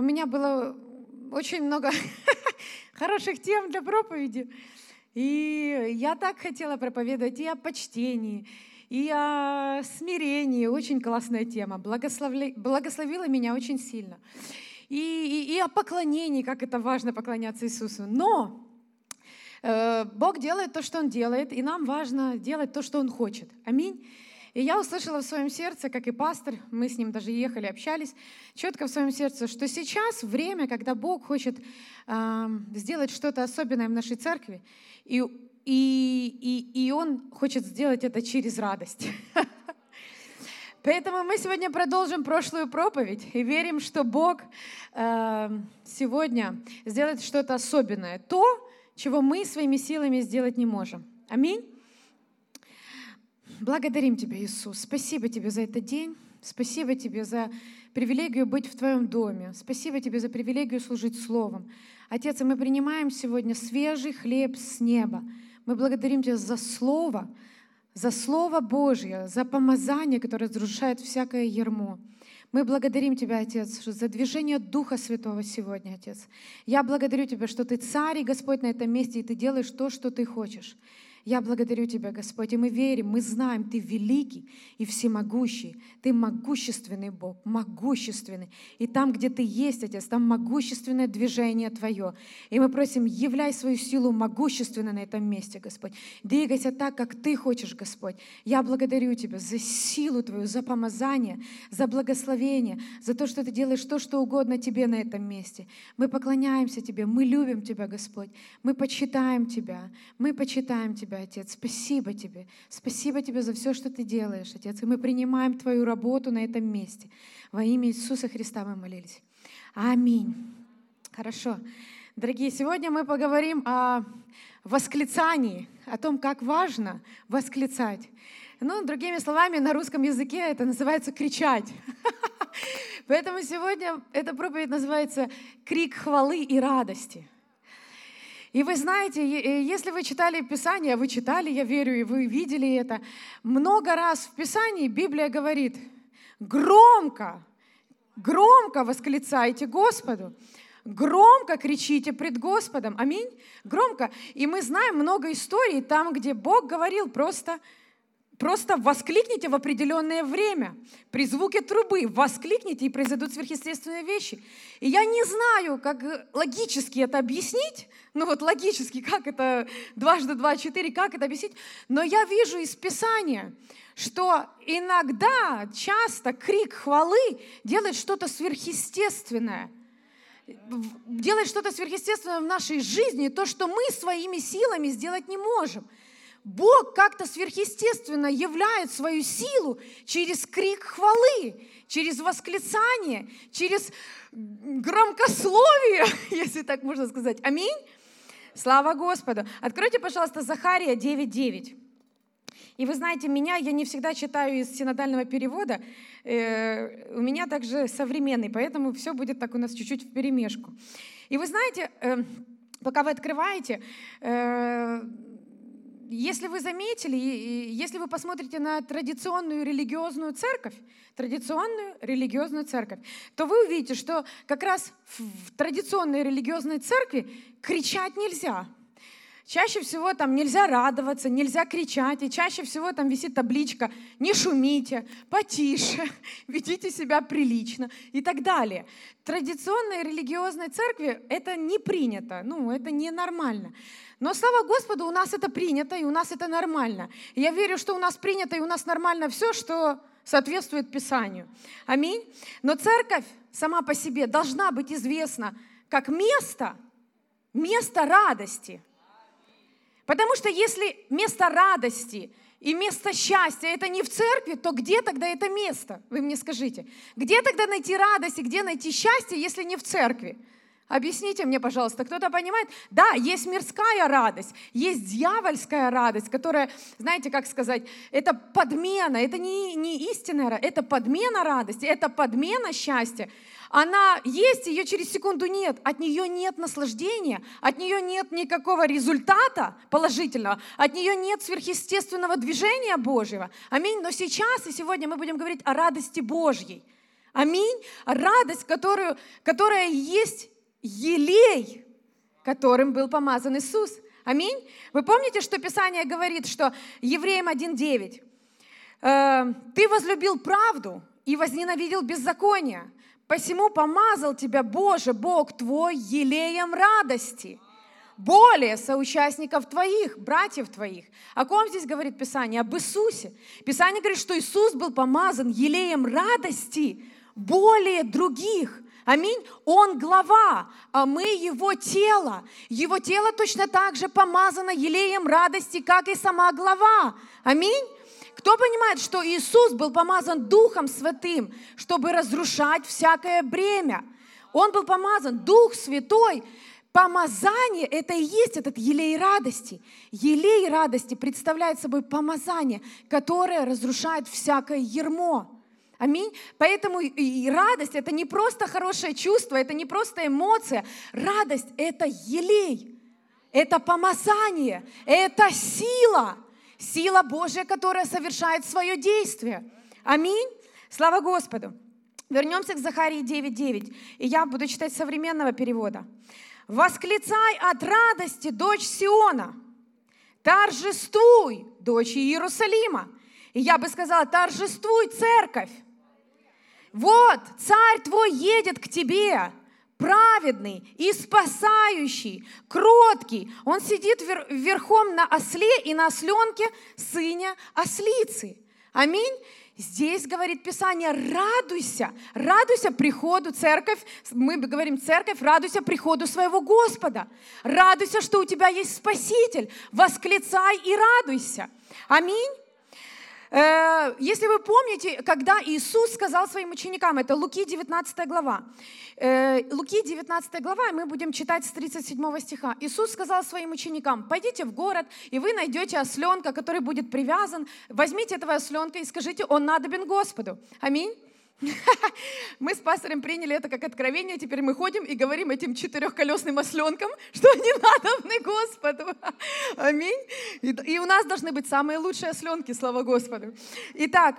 у меня было очень много хороших тем для проповеди. И я так хотела проповедовать и о почтении, и о смирении. Очень классная тема. Благословли, благословила меня очень сильно. И, и, и о поклонении, как это важно поклоняться Иисусу. Но э, Бог делает то, что Он делает, и нам важно делать то, что Он хочет. Аминь. И я услышала в своем сердце, как и пастор, мы с ним даже ехали, общались, четко в своем сердце, что сейчас время, когда Бог хочет э, сделать что-то особенное в нашей церкви, и, и, и, и Он хочет сделать это через радость. Поэтому мы сегодня продолжим прошлую проповедь и верим, что Бог э, сегодня сделает что-то особенное, то, чего мы своими силами сделать не можем. Аминь. Благодарим Тебя, Иисус. Спасибо Тебе за этот день. Спасибо Тебе за привилегию быть в Твоем доме. Спасибо Тебе за привилегию служить Словом. Отец, мы принимаем сегодня свежий хлеб с неба. Мы благодарим Тебя за Слово, за Слово Божье, за помазание, которое разрушает всякое ермо. Мы благодарим Тебя, Отец, за движение Духа Святого сегодня, Отец. Я благодарю Тебя, что Ты царь и Господь на этом месте, и Ты делаешь то, что Ты хочешь. Я благодарю Тебя, Господь, и мы верим, мы знаем, Ты великий и всемогущий, Ты могущественный Бог, могущественный. И там, где Ты есть, Отец, там могущественное движение Твое. И мы просим, являй свою силу могущественно на этом месте, Господь. Двигайся так, как Ты хочешь, Господь. Я благодарю Тебя за силу Твою, за помазание, за благословение, за то, что Ты делаешь то, что угодно Тебе на этом месте. Мы поклоняемся Тебе, мы любим Тебя, Господь. Мы почитаем Тебя, мы почитаем Тебя. Тебя, Отец. Спасибо Тебе. Спасибо Тебе за все, что Ты делаешь, Отец. И мы принимаем Твою работу на этом месте. Во имя Иисуса Христа мы молились. Аминь. Хорошо. Дорогие, сегодня мы поговорим о восклицании, о том, как важно восклицать. Ну, другими словами, на русском языке это называется кричать. Поэтому сегодня эта проповедь называется «Крик хвалы и радости». И вы знаете, э, если вы читали Писание, вы читали, я верю, и вы видели это, много раз в Писании Библия говорит, громко, громко восклицайте Господу, громко кричите пред Господом. Аминь. Громко. И мы знаем много историй там, где Бог говорил просто Просто воскликните в определенное время. При звуке трубы воскликните, и произойдут сверхъестественные вещи. И я не знаю, как логически это объяснить, ну вот логически, как это дважды два, четыре, как это объяснить, но я вижу из Писания, что иногда, часто крик хвалы делает что-то сверхъестественное – делает что-то сверхъестественное в нашей жизни, то, что мы своими силами сделать не можем – Бог как-то сверхъестественно являет свою силу через крик хвалы, через восклицание, через громкословие, если так можно сказать. Аминь. Слава Господу. Откройте, пожалуйста, Захария 9.9. И вы знаете, меня я не всегда читаю из синодального перевода, э, у меня также современный, поэтому все будет так у нас чуть-чуть в перемешку. И вы знаете, э, пока вы открываете, э, если вы заметили, если вы посмотрите на традиционную религиозную церковь, традиционную религиозную церковь, то вы увидите, что как раз в традиционной религиозной церкви кричать нельзя. Чаще всего там нельзя радоваться, нельзя кричать, и чаще всего там висит табличка «не шумите», «потише», «ведите себя прилично» и так далее. В традиционной религиозной церкви это не принято, ну, это ненормально. Но слава Господу, у нас это принято, и у нас это нормально. И я верю, что у нас принято, и у нас нормально все, что соответствует Писанию. Аминь. Но церковь сама по себе должна быть известна как место, место радости. Потому что если место радости и место счастья это не в церкви, то где тогда это место? Вы мне скажите. Где тогда найти радость и где найти счастье, если не в церкви? Объясните мне, пожалуйста, кто-то понимает? Да, есть мирская радость, есть дьявольская радость, которая, знаете, как сказать, это подмена, это не, не истинная радость, это подмена радости, это подмена счастья. Она есть, ее через секунду нет, от нее нет наслаждения, от нее нет никакого результата положительного, от нее нет сверхъестественного движения Божьего. Аминь. Но сейчас и сегодня мы будем говорить о радости Божьей Аминь. Радость, которую, которая есть елей, которым был помазан Иисус. Аминь. Вы помните, что Писание говорит, что Евреям 1.9. «Э, «Ты возлюбил правду и возненавидел беззаконие, посему помазал тебя, Боже, Бог твой, елеем радости» более соучастников твоих, братьев твоих. О ком здесь говорит Писание? Об Иисусе. Писание говорит, что Иисус был помазан елеем радости более других. Аминь. Он глава, а мы его тело. Его тело точно так же помазано елеем радости, как и сама глава. Аминь. Кто понимает, что Иисус был помазан Духом Святым, чтобы разрушать всякое бремя? Он был помазан, Дух Святой, Помазание – это и есть этот елей радости. Елей радости представляет собой помазание, которое разрушает всякое ермо. Аминь. Поэтому и радость – это не просто хорошее чувство, это не просто эмоция. Радость – это елей, это помазание, это сила. Сила Божья, которая совершает свое действие. Аминь. Слава Господу. Вернемся к Захарии 9.9. И я буду читать современного перевода. Восклицай от радости, дочь Сиона. Торжествуй, дочь Иерусалима. И я бы сказала, торжествуй, церковь. Вот, царь твой едет к тебе, праведный и спасающий, кроткий. Он сидит верхом на осле и на осленке сыне ослицы. Аминь. Здесь говорит Писание, радуйся, радуйся приходу церковь, мы говорим церковь, радуйся приходу своего Господа, радуйся, что у тебя есть Спаситель, восклицай и радуйся. Аминь. Э, если вы помните, когда Иисус сказал своим ученикам, это Луки 19 глава, э, Луки 19 глава, мы будем читать с 37 стиха. Иисус сказал своим ученикам, пойдите в город, и вы найдете осленка, который будет привязан, возьмите этого осленка и скажите, он надобен Господу. Аминь. Мы с пастором приняли это как откровение, теперь мы ходим и говорим этим четырехколесным осленкам, что они надобны Господу. Аминь. И, у нас должны быть самые лучшие осленки, слава Господу. Итак,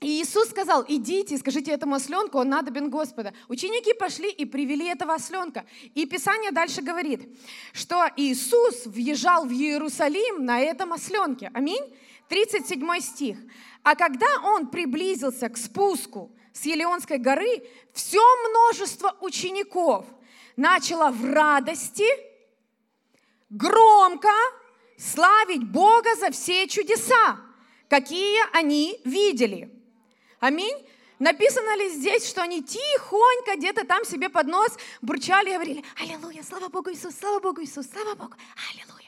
и Иисус сказал, идите, скажите этому осленку, он надобен Господа. Ученики пошли и привели этого осленка. И Писание дальше говорит, что Иисус въезжал в Иерусалим на этом осленке. Аминь. 37 стих. А когда он приблизился к спуску, с Елеонской горы все множество учеников начало в радости громко славить Бога за все чудеса, какие они видели. Аминь. Написано ли здесь, что они тихонько где-то там себе под нос бурчали и говорили, Аллилуйя, слава Богу Иисус, слава Богу Иисус, слава Богу, Аллилуйя.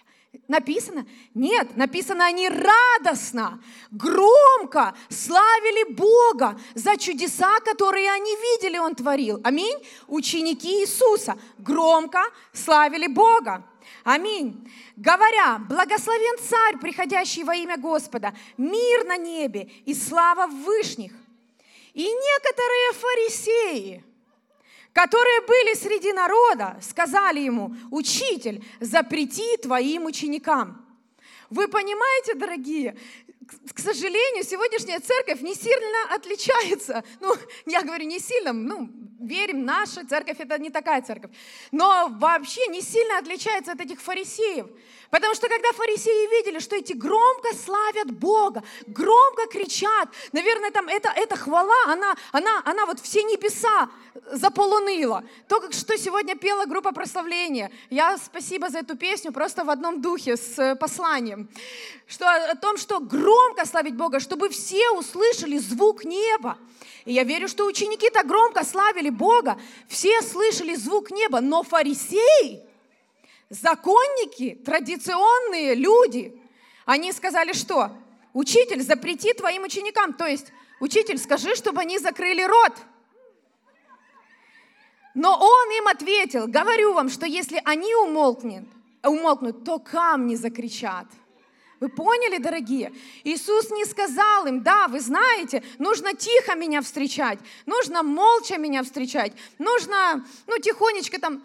Написано? Нет, написано, они радостно, громко славили Бога за чудеса, которые они видели, Он творил. Аминь. Ученики Иисуса громко славили Бога. Аминь. Говоря, благословен царь, приходящий во имя Господа, мир на небе и слава в вышних. И некоторые фарисеи, которые были среди народа, сказали ему, учитель, запрети твоим ученикам. Вы понимаете, дорогие, к сожалению, сегодняшняя церковь не сильно отличается. Ну, я говорю не сильно, ну, верим, наша церковь это не такая церковь. Но вообще не сильно отличается от этих фарисеев. Потому что когда фарисеи видели, что эти громко славят Бога, громко кричат, наверное, там это, эта хвала, она, она, она вот все небеса заполонила. То, как что сегодня пела группа прославления. Я спасибо за эту песню, просто в одном духе с э, посланием. Что, о том, что громко славить Бога, чтобы все услышали звук неба. И я верю, что ученики так громко славили Бога, все слышали звук неба, но фарисеи, законники, традиционные люди, они сказали что? Учитель, запрети твоим ученикам, то есть, учитель, скажи, чтобы они закрыли рот. Но он им ответил, говорю вам, что если они умолкнут, умолкнут, то камни закричат. Вы поняли, дорогие? Иисус не сказал им, да, вы знаете, нужно тихо меня встречать, нужно молча меня встречать, нужно, ну, тихонечко там,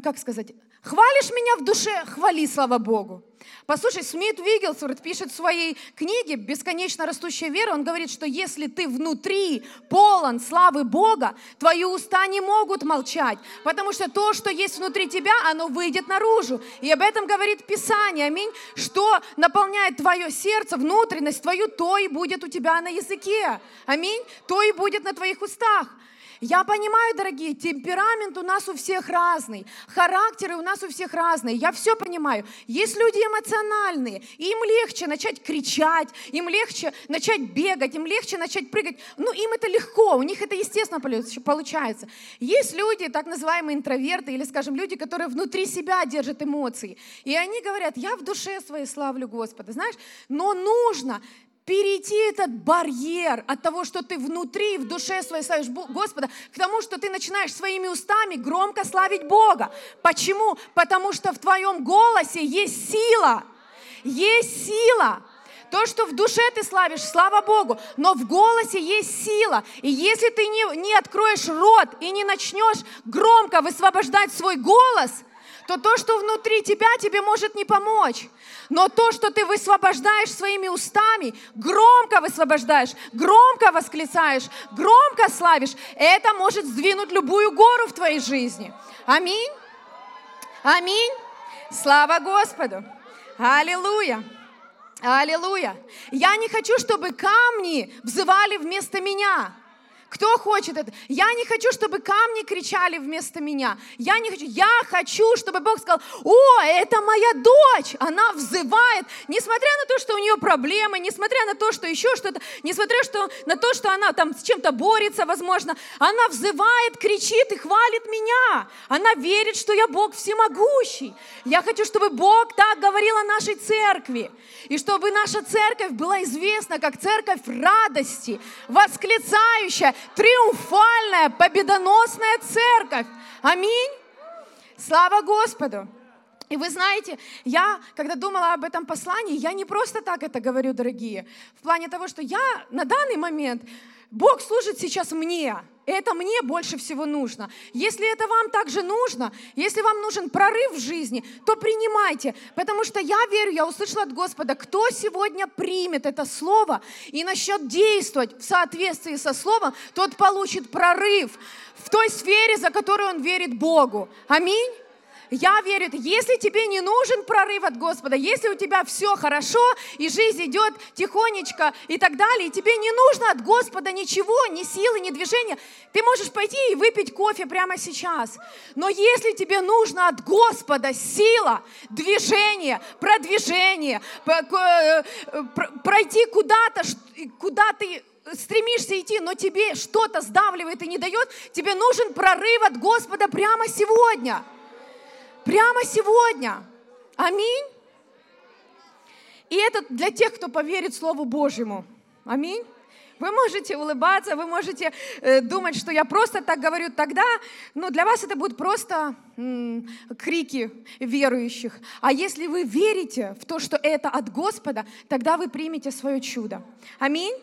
как сказать, Хвалишь меня в душе, хвали, слава Богу. Послушай, Смит Вигелсворт пишет в своей книге «Бесконечно растущая вера», он говорит, что если ты внутри полон славы Бога, твои уста не могут молчать, потому что то, что есть внутри тебя, оно выйдет наружу. И об этом говорит Писание, аминь, что наполняет твое сердце, внутренность твою, то и будет у тебя на языке, аминь, то и будет на твоих устах. Я понимаю, дорогие, темперамент у нас у всех разный, характеры у нас у всех разные, я все понимаю. Есть люди эмоциональные, им легче начать кричать, им легче начать бегать, им легче начать прыгать. Ну, им это легко, у них это естественно получается. Есть люди, так называемые интроверты, или, скажем, люди, которые внутри себя держат эмоции. И они говорят, я в душе своей славлю Господа, знаешь, но нужно перейти этот барьер от того, что ты внутри, в душе своей славишь Господа, к тому, что ты начинаешь своими устами громко славить Бога. Почему? Потому что в твоем голосе есть сила. Есть сила. То, что в душе ты славишь, слава Богу, но в голосе есть сила. И если ты не, не откроешь рот и не начнешь громко высвобождать свой голос – то то, что внутри тебя, тебе может не помочь. Но то, что ты высвобождаешь своими устами, громко высвобождаешь, громко восклицаешь, громко славишь, это может сдвинуть любую гору в твоей жизни. Аминь. Аминь. Слава Господу. Аллилуйя. Аллилуйя. Я не хочу, чтобы камни взывали вместо меня. Кто хочет это? Я не хочу, чтобы камни кричали вместо меня. Я не хочу. Я хочу, чтобы Бог сказал, о, это моя дочь. Она взывает, несмотря на то, что у нее проблемы, несмотря на то, что еще что-то, несмотря что, на то, что она там с чем-то борется, возможно, она взывает, кричит и хвалит меня. Она верит, что я Бог всемогущий. Я хочу, чтобы Бог так говорил о нашей церкви. И чтобы наша церковь была известна как церковь радости, восклицающая, триумфальная, победоносная церковь. Аминь. Слава Господу. И вы знаете, я, когда думала об этом послании, я не просто так это говорю, дорогие, в плане того, что я на данный момент, Бог служит сейчас мне, это мне больше всего нужно. Если это вам также нужно, если вам нужен прорыв в жизни, то принимайте. Потому что я верю, я услышала от Господа, кто сегодня примет это слово и начнет действовать в соответствии со словом, тот получит прорыв в той сфере, за которую он верит Богу. Аминь. Я верю, если тебе не нужен прорыв от Господа, если у тебя все хорошо, и жизнь идет тихонечко и так далее, и тебе не нужно от Господа ничего, ни силы, ни движения, ты можешь пойти и выпить кофе прямо сейчас. Но если тебе нужно от Господа сила, движение, продвижение, э, пройти куда-то, куда ты стремишься идти, но тебе что-то сдавливает и не дает, тебе нужен прорыв от Господа прямо сегодня – Прямо сегодня. Аминь. И это для тех, кто поверит Слову Божьему. Аминь. Вы можете улыбаться, вы можете э, думать, что я просто так говорю тогда, но для вас это будут просто м, крики верующих. А если вы верите в то, что это от Господа, тогда вы примете свое чудо. Аминь.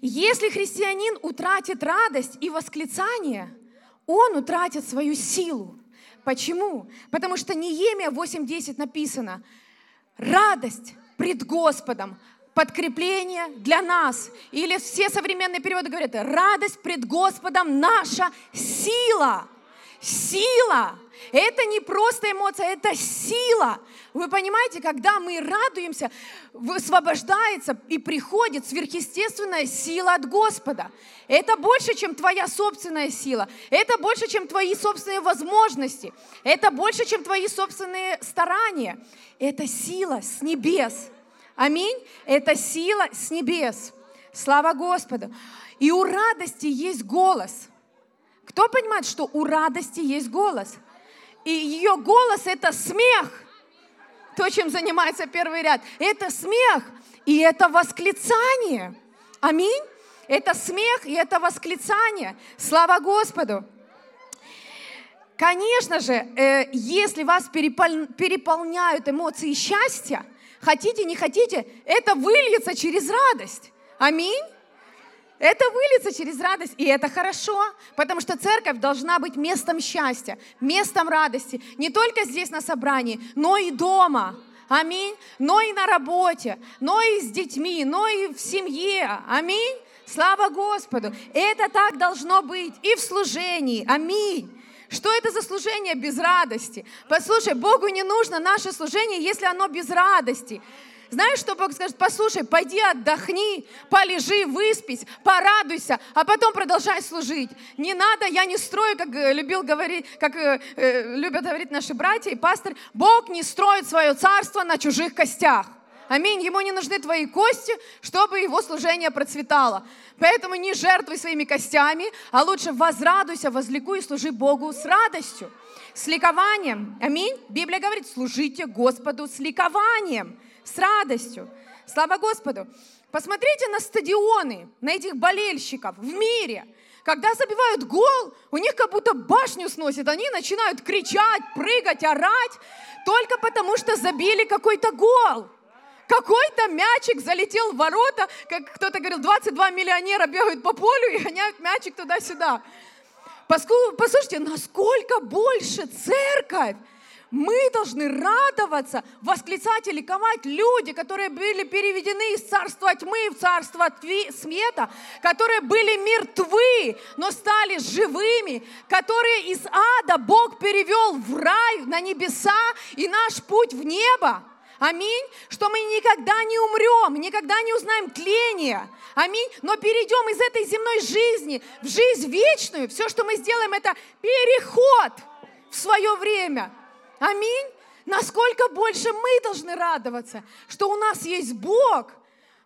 Если христианин утратит радость и восклицание, он утратит свою силу. Почему? Потому что Неемия 8.10 написано, радость пред Господом, подкрепление для нас. Или все современные переводы говорят, радость пред Господом наша сила. Сила. Это не просто эмоция, это сила. Вы понимаете, когда мы радуемся, высвобождается и приходит сверхъестественная сила от Господа. Это больше, чем твоя собственная сила. Это больше, чем твои собственные возможности. Это больше, чем твои собственные старания. Это сила с небес. Аминь. Это сила с небес. Слава Господу. И у радости есть голос. Кто понимает, что у радости есть голос? И ее голос это смех то, чем занимается первый ряд. Это смех и это восклицание. Аминь. Это смех и это восклицание. Слава Господу. Конечно же, э, если вас переполняют эмоции счастья, хотите, не хотите, это выльется через радость. Аминь. Это выльется через радость, и это хорошо, потому что церковь должна быть местом счастья, местом радости, не только здесь на собрании, но и дома. Аминь. Но и на работе, но и с детьми, но и в семье. Аминь. Слава Господу. Это так должно быть и в служении. Аминь. Что это за служение без радости? Послушай, Богу не нужно наше служение, если оно без радости. Знаешь, что Бог скажет? Послушай, пойди отдохни, полежи, выспись, порадуйся, а потом продолжай служить. Не надо, я не строю, как э, любил говорить, как э, э, любят говорить наши братья и пастор, Бог не строит свое царство на чужих костях. Аминь. Ему не нужны твои кости, чтобы его служение процветало. Поэтому не жертвуй своими костями, а лучше возрадуйся, возликуй и служи Богу с радостью, с ликованием. Аминь. Библия говорит, служите Господу с ликованием с радостью. Слава Господу! Посмотрите на стадионы, на этих болельщиков в мире. Когда забивают гол, у них как будто башню сносит. Они начинают кричать, прыгать, орать, только потому что забили какой-то гол. Какой-то мячик залетел в ворота, как кто-то говорил, 22 миллионера бегают по полю и гоняют мячик туда-сюда. Послушайте, насколько больше церковь мы должны радоваться, восклицать и ликовать люди, которые были переведены из царства тьмы в царство света, которые были мертвы, но стали живыми, которые из ада Бог перевел в рай, на небеса и наш путь в небо. Аминь. Что мы никогда не умрем, никогда не узнаем тления. Аминь. Но перейдем из этой земной жизни в жизнь вечную. Все, что мы сделаем, это переход в свое время. Аминь. Насколько больше мы должны радоваться, что у нас есть Бог.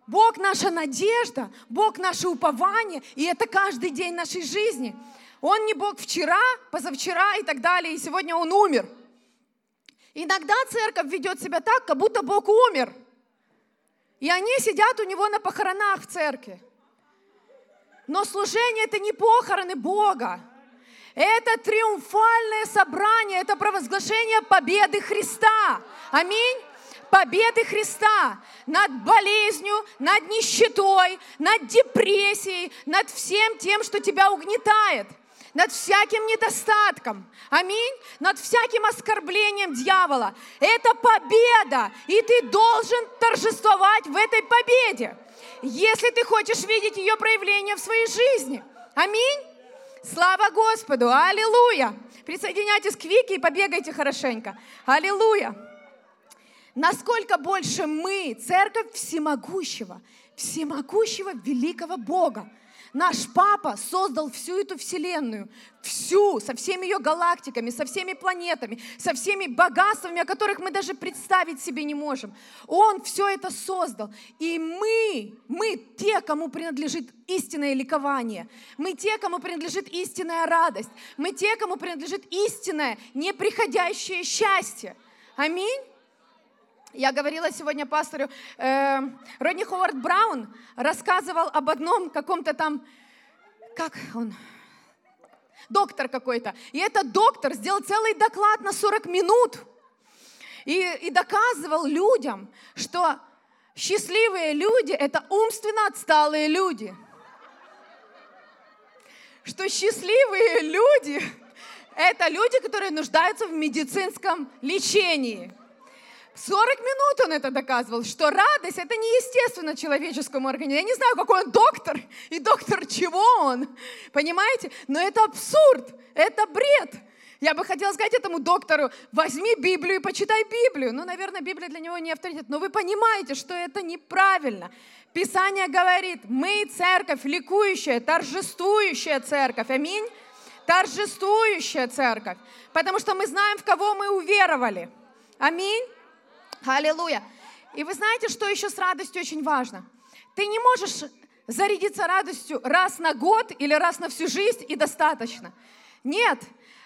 Бог наша надежда, Бог наше упование, и это каждый день нашей жизни. Он не Бог вчера, позавчера и так далее, и сегодня Он умер. Иногда церковь ведет себя так, как будто Бог умер. И они сидят у него на похоронах в церкви. Но служение это не похороны Бога. Это триумфальное собрание, это провозглашение победы Христа. Аминь победы Христа над болезнью, над нищетой, над депрессией, над всем тем, что тебя угнетает, над всяким недостатком, аминь, над всяким оскорблением дьявола. Это победа, и ты должен торжествовать в этой победе, если ты хочешь видеть ее проявление в своей жизни. Аминь. Слава Господу! Аллилуйя! Присоединяйтесь к Вике и побегайте хорошенько. Аллилуйя! Насколько больше мы, церковь всемогущего, всемогущего великого Бога, Наш папа создал всю эту вселенную, всю, со всеми ее галактиками, со всеми планетами, со всеми богатствами, о которых мы даже представить себе не можем. Он все это создал. И мы, мы те, кому принадлежит истинное ликование. Мы те, кому принадлежит истинная радость. Мы те, кому принадлежит истинное, неприходящее счастье. Аминь. Я говорила сегодня пастору, э, Родни Ховард Браун рассказывал об одном каком-то там, как он, доктор какой-то. И этот доктор сделал целый доклад на 40 минут и, и доказывал людям, что счастливые люди – это умственно отсталые люди. Что счастливые люди – это люди, которые нуждаются в медицинском лечении – 40 минут он это доказывал, что радость это неестественно человеческому организму. Я не знаю, какой он доктор и доктор чего он, понимаете? Но это абсурд, это бред. Я бы хотела сказать этому доктору, возьми Библию и почитай Библию. Ну, наверное, Библия для него не авторитет, но вы понимаете, что это неправильно. Писание говорит, мы церковь, ликующая, торжествующая церковь. Аминь. Торжествующая церковь. Потому что мы знаем, в кого мы уверовали. Аминь. Аллилуйя. И вы знаете, что еще с радостью очень важно? Ты не можешь зарядиться радостью раз на год или раз на всю жизнь и достаточно. Нет,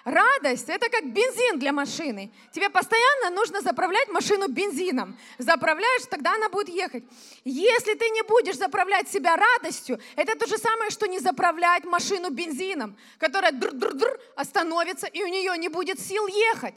радость – это как бензин для машины. Тебе постоянно нужно заправлять машину бензином. Заправляешь, тогда она будет ехать. Если ты не будешь заправлять себя радостью, это то же самое, что не заправлять машину бензином, которая др-др-др остановится, и у нее не будет сил ехать.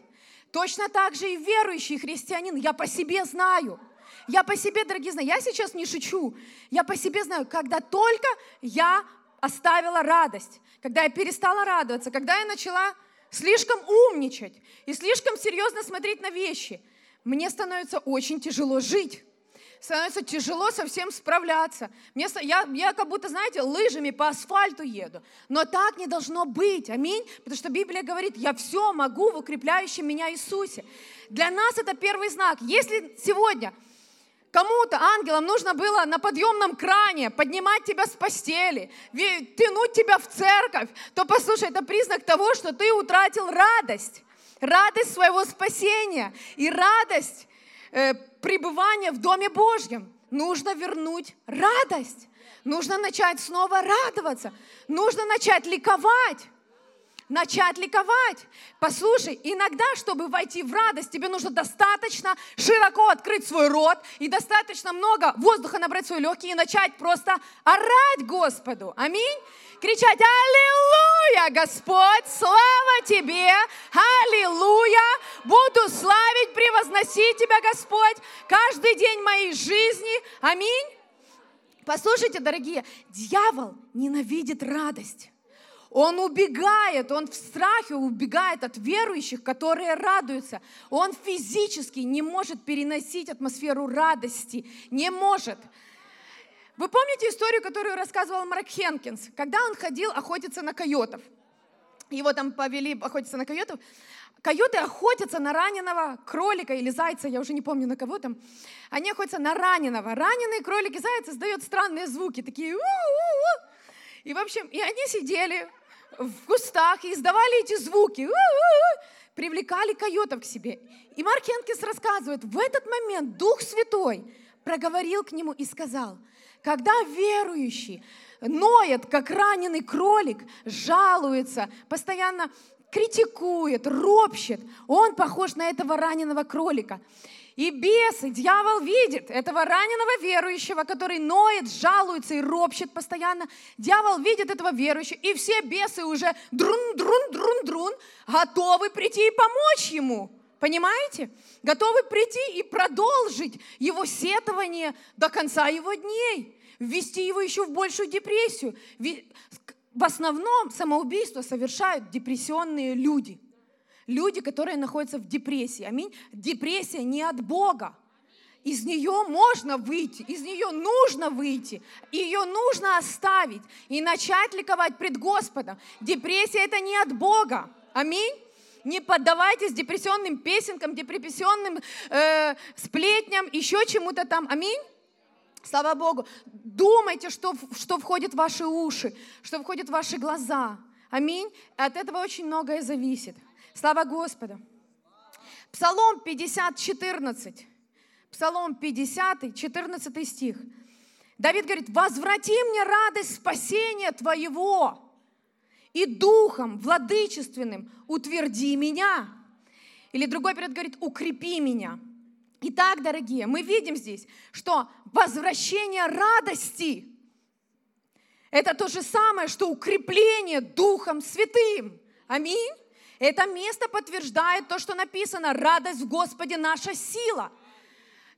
Точно так же и верующий христианин, я по себе знаю. Я по себе, дорогие, знаю, я сейчас не шучу. Я по себе знаю, когда только я оставила радость, когда я перестала радоваться, когда я начала слишком умничать и слишком серьезно смотреть на вещи, мне становится очень тяжело жить становится тяжело со всем справляться. Мне, я, я как будто, знаете, лыжами по асфальту еду. Но так не должно быть. Аминь. Потому что Библия говорит, я все могу в укрепляющем меня Иисусе. Для нас это первый знак. Если сегодня кому-то, ангелам, нужно было на подъемном кране поднимать тебя с постели, тянуть тебя в церковь, то послушай, это признак того, что ты утратил радость. Радость своего спасения и радость э, пребывания в Доме Божьем. Нужно вернуть радость. Нужно начать снова радоваться. Нужно начать ликовать. Начать ликовать. Послушай, иногда, чтобы войти в радость, тебе нужно достаточно широко открыть свой рот и достаточно много воздуха набрать в свои легкие и начать просто орать Господу. Аминь кричать «Аллилуйя, Господь! Слава Тебе! Аллилуйя! Буду славить, превозносить Тебя, Господь, каждый день моей жизни. Аминь!» Послушайте, дорогие, дьявол ненавидит радость. Он убегает, он в страхе убегает от верующих, которые радуются. Он физически не может переносить атмосферу радости, не может. Вы помните историю, которую рассказывал Марк Хенкинс, когда он ходил охотиться на койотов? Его там повели охотиться на койотов. Койоты охотятся на раненого кролика или зайца, я уже не помню на кого там. Они охотятся на раненого. Раненые кролики, заяц издают странные звуки, такие у-у-у. И, в общем, и они сидели в кустах и издавали эти звуки, у-у-у, привлекали койотов к себе. И Марк Хенкинс рассказывает, в этот момент Дух Святой проговорил к нему и сказал – когда верующий ноет, как раненый кролик, жалуется, постоянно критикует, ропщет, он похож на этого раненого кролика. И бесы, дьявол видит этого раненого верующего, который ноет, жалуется и ропщет постоянно. Дьявол видит этого верующего, и все бесы уже друн-друн-друн-друн готовы прийти и помочь ему. Понимаете? Готовы прийти и продолжить его сетование до конца его дней, ввести его еще в большую депрессию. В основном самоубийство совершают депрессионные люди. Люди, которые находятся в депрессии. Аминь. Депрессия не от Бога. Из нее можно выйти, из нее нужно выйти, ее нужно оставить и начать ликовать пред Господом. Депрессия это не от Бога. Аминь не поддавайтесь депрессионным песенкам, депрессионным э, сплетням, еще чему-то там. Аминь. Слава Богу. Думайте, что, что входит в ваши уши, что входит в ваши глаза. Аминь. От этого очень многое зависит. Слава Господу. Псалом 50, 14. Псалом 50, 14 стих. Давид говорит, возврати мне радость спасения Твоего и духом владычественным утверди меня. Или другой период говорит, укрепи меня. Итак, дорогие, мы видим здесь, что возвращение радости – это то же самое, что укрепление Духом Святым. Аминь. Это место подтверждает то, что написано, радость в Господе наша сила.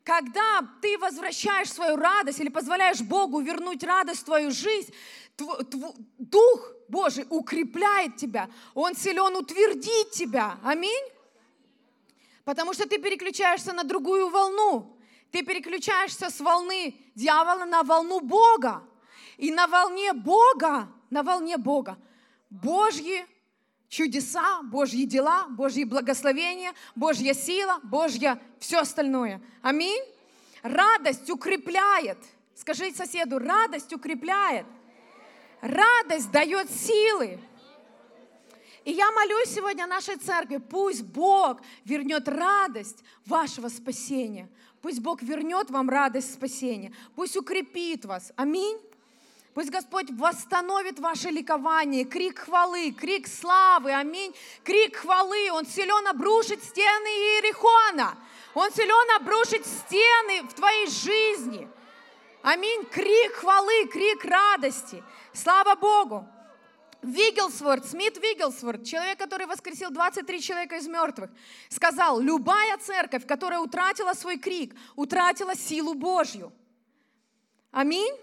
Когда ты возвращаешь свою радость или позволяешь Богу вернуть радость в твою жизнь, Дух Божий укрепляет тебя, Он силен утвердить тебя. Аминь. Потому что ты переключаешься на другую волну. Ты переключаешься с волны дьявола на волну Бога. И на волне Бога, на волне Бога, Божьи чудеса, Божьи дела, Божьи благословения, Божья сила, Божья все остальное. Аминь. Радость укрепляет. Скажи соседу, радость укрепляет. Радость дает силы. И я молюсь сегодня нашей церкви, пусть Бог вернет радость вашего спасения. Пусть Бог вернет вам радость спасения. Пусть укрепит вас. Аминь. Пусть Господь восстановит ваше ликование, крик хвалы, крик славы, аминь, крик хвалы. Он силен обрушить стены Иерихона. Он силен обрушить стены в твоей жизни. Аминь. Крик хвалы, крик радости. Слава Богу. Вигелсворт, Смит Вигелсворт, человек, который воскресил 23 человека из мертвых, сказал, любая церковь, которая утратила свой крик, утратила силу Божью. Аминь.